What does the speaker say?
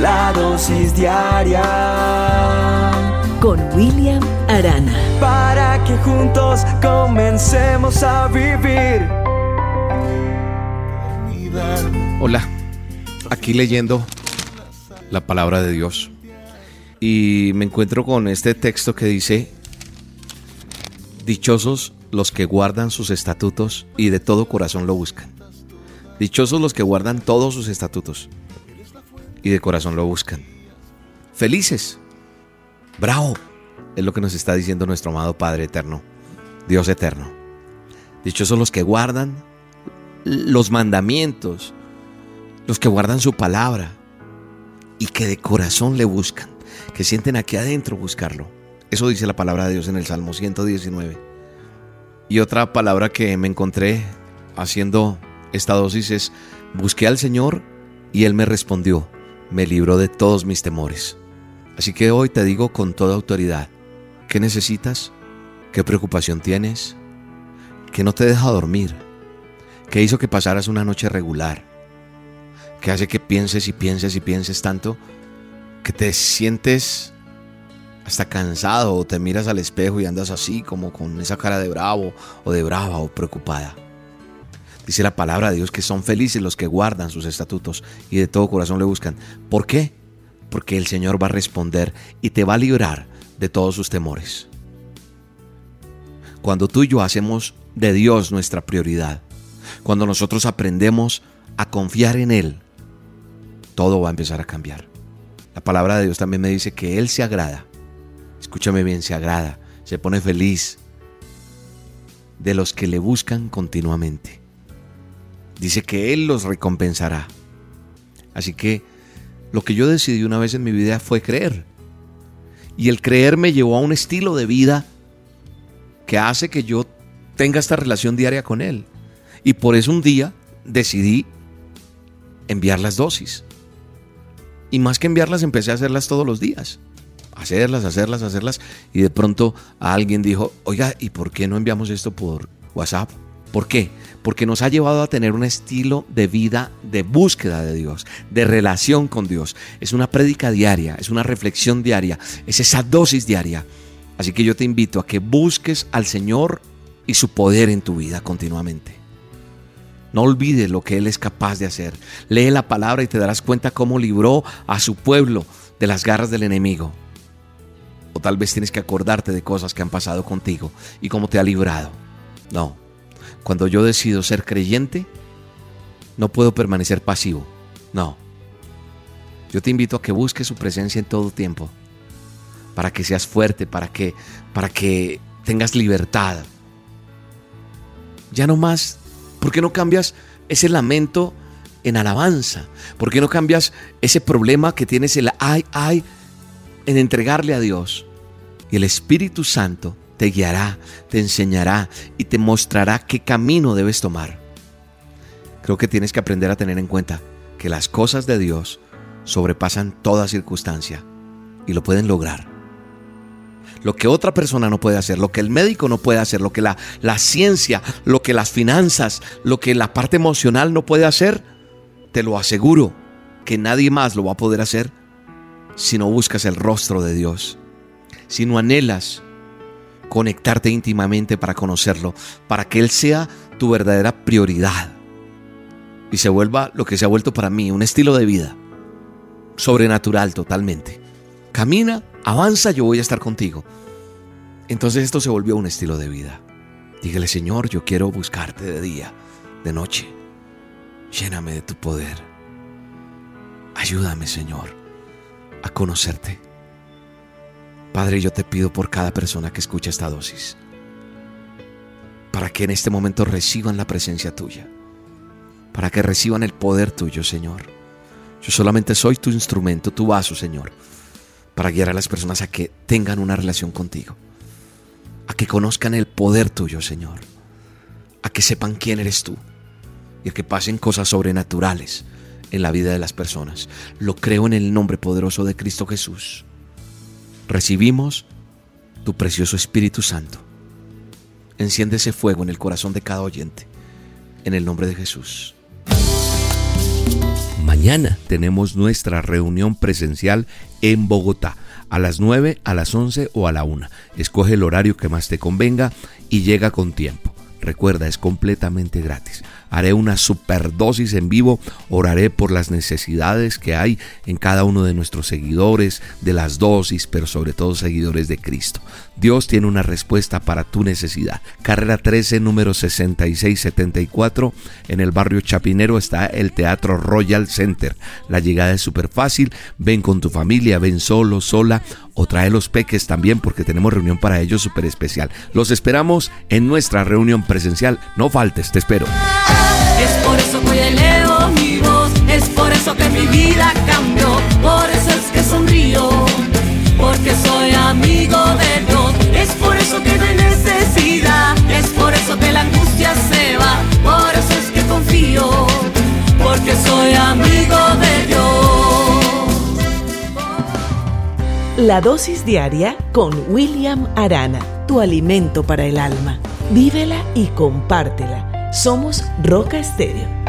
la dosis diaria con William Arana. Para que juntos comencemos a vivir. Hola, aquí leyendo la palabra de Dios y me encuentro con este texto que dice, Dichosos los que guardan sus estatutos y de todo corazón lo buscan. Dichosos los que guardan todos sus estatutos y de corazón lo buscan. Felices. Bravo. Es lo que nos está diciendo nuestro amado Padre Eterno, Dios Eterno. Dichosos los que guardan los mandamientos, los que guardan su palabra y que de corazón le buscan, que sienten aquí adentro buscarlo. Eso dice la palabra de Dios en el Salmo 119. Y otra palabra que me encontré haciendo esta dosis es, busqué al Señor y Él me respondió me libró de todos mis temores. Así que hoy te digo con toda autoridad, ¿qué necesitas? ¿Qué preocupación tienes? ¿Qué no te deja dormir? ¿Qué hizo que pasaras una noche regular? ¿Qué hace que pienses y pienses y pienses tanto que te sientes hasta cansado o te miras al espejo y andas así como con esa cara de bravo o de brava o preocupada? Dice la palabra de Dios que son felices los que guardan sus estatutos y de todo corazón le buscan. ¿Por qué? Porque el Señor va a responder y te va a librar de todos sus temores. Cuando tú y yo hacemos de Dios nuestra prioridad, cuando nosotros aprendemos a confiar en Él, todo va a empezar a cambiar. La palabra de Dios también me dice que Él se agrada. Escúchame bien, se agrada, se pone feliz de los que le buscan continuamente dice que Él los recompensará. Así que lo que yo decidí una vez en mi vida fue creer. Y el creer me llevó a un estilo de vida que hace que yo tenga esta relación diaria con Él. Y por eso un día decidí enviar las dosis. Y más que enviarlas, empecé a hacerlas todos los días. Hacerlas, hacerlas, hacerlas. Y de pronto alguien dijo, oiga, ¿y por qué no enviamos esto por WhatsApp? ¿Por qué? Porque nos ha llevado a tener un estilo de vida de búsqueda de Dios, de relación con Dios. Es una prédica diaria, es una reflexión diaria, es esa dosis diaria. Así que yo te invito a que busques al Señor y su poder en tu vida continuamente. No olvides lo que Él es capaz de hacer. Lee la palabra y te darás cuenta cómo libró a su pueblo de las garras del enemigo. O tal vez tienes que acordarte de cosas que han pasado contigo y cómo te ha librado. No, cuando yo decido ser creyente, no puedo permanecer pasivo. No. Yo te invito a que busques su presencia en todo tiempo. Para que seas fuerte, para que, para que tengas libertad. Ya no más. ¿Por qué no cambias ese lamento en alabanza? ¿Por qué no cambias ese problema que tienes el ay, ay en entregarle a Dios? Y el Espíritu Santo te guiará, te enseñará y te mostrará qué camino debes tomar. Creo que tienes que aprender a tener en cuenta que las cosas de Dios sobrepasan toda circunstancia y lo pueden lograr. Lo que otra persona no puede hacer, lo que el médico no puede hacer, lo que la, la ciencia, lo que las finanzas, lo que la parte emocional no puede hacer, te lo aseguro que nadie más lo va a poder hacer si no buscas el rostro de Dios, si no anhelas conectarte íntimamente para conocerlo, para que Él sea tu verdadera prioridad y se vuelva lo que se ha vuelto para mí, un estilo de vida sobrenatural totalmente. Camina, avanza, yo voy a estar contigo. Entonces esto se volvió un estilo de vida. Dígale, Señor, yo quiero buscarte de día, de noche. Lléname de tu poder. Ayúdame, Señor, a conocerte. Padre, yo te pido por cada persona que escucha esta dosis, para que en este momento reciban la presencia tuya, para que reciban el poder tuyo, Señor. Yo solamente soy tu instrumento, tu vaso, Señor, para guiar a las personas a que tengan una relación contigo, a que conozcan el poder tuyo, Señor, a que sepan quién eres tú y a que pasen cosas sobrenaturales en la vida de las personas. Lo creo en el nombre poderoso de Cristo Jesús recibimos tu precioso Espíritu Santo. Enciende ese fuego en el corazón de cada oyente, en el nombre de Jesús. Mañana tenemos nuestra reunión presencial en Bogotá a las 9, a las 11 o a la 1. Escoge el horario que más te convenga y llega con tiempo. Recuerda, es completamente gratis. Haré una superdosis en vivo, oraré por las necesidades que hay en cada uno de nuestros seguidores, de las dosis, pero sobre todo seguidores de Cristo. Dios tiene una respuesta para tu necesidad. Carrera 13, número 6674, en el barrio Chapinero está el Teatro Royal Center. La llegada es súper fácil, ven con tu familia, ven solo, sola o trae los peques también porque tenemos reunión para ellos súper especial. Los esperamos en nuestra reunión presencial. No faltes, te espero. Es por eso que hoy elevo mi voz, es por eso que mi vida cambió, por eso es que sonrío, porque soy amigo de Dios, es por eso que no hay necesidad, es por eso que la angustia se va, por eso es que confío, porque soy amigo de Dios. La dosis diaria con William Arana, tu alimento para el alma. Vívela y compártela. Somos Roca Estéreo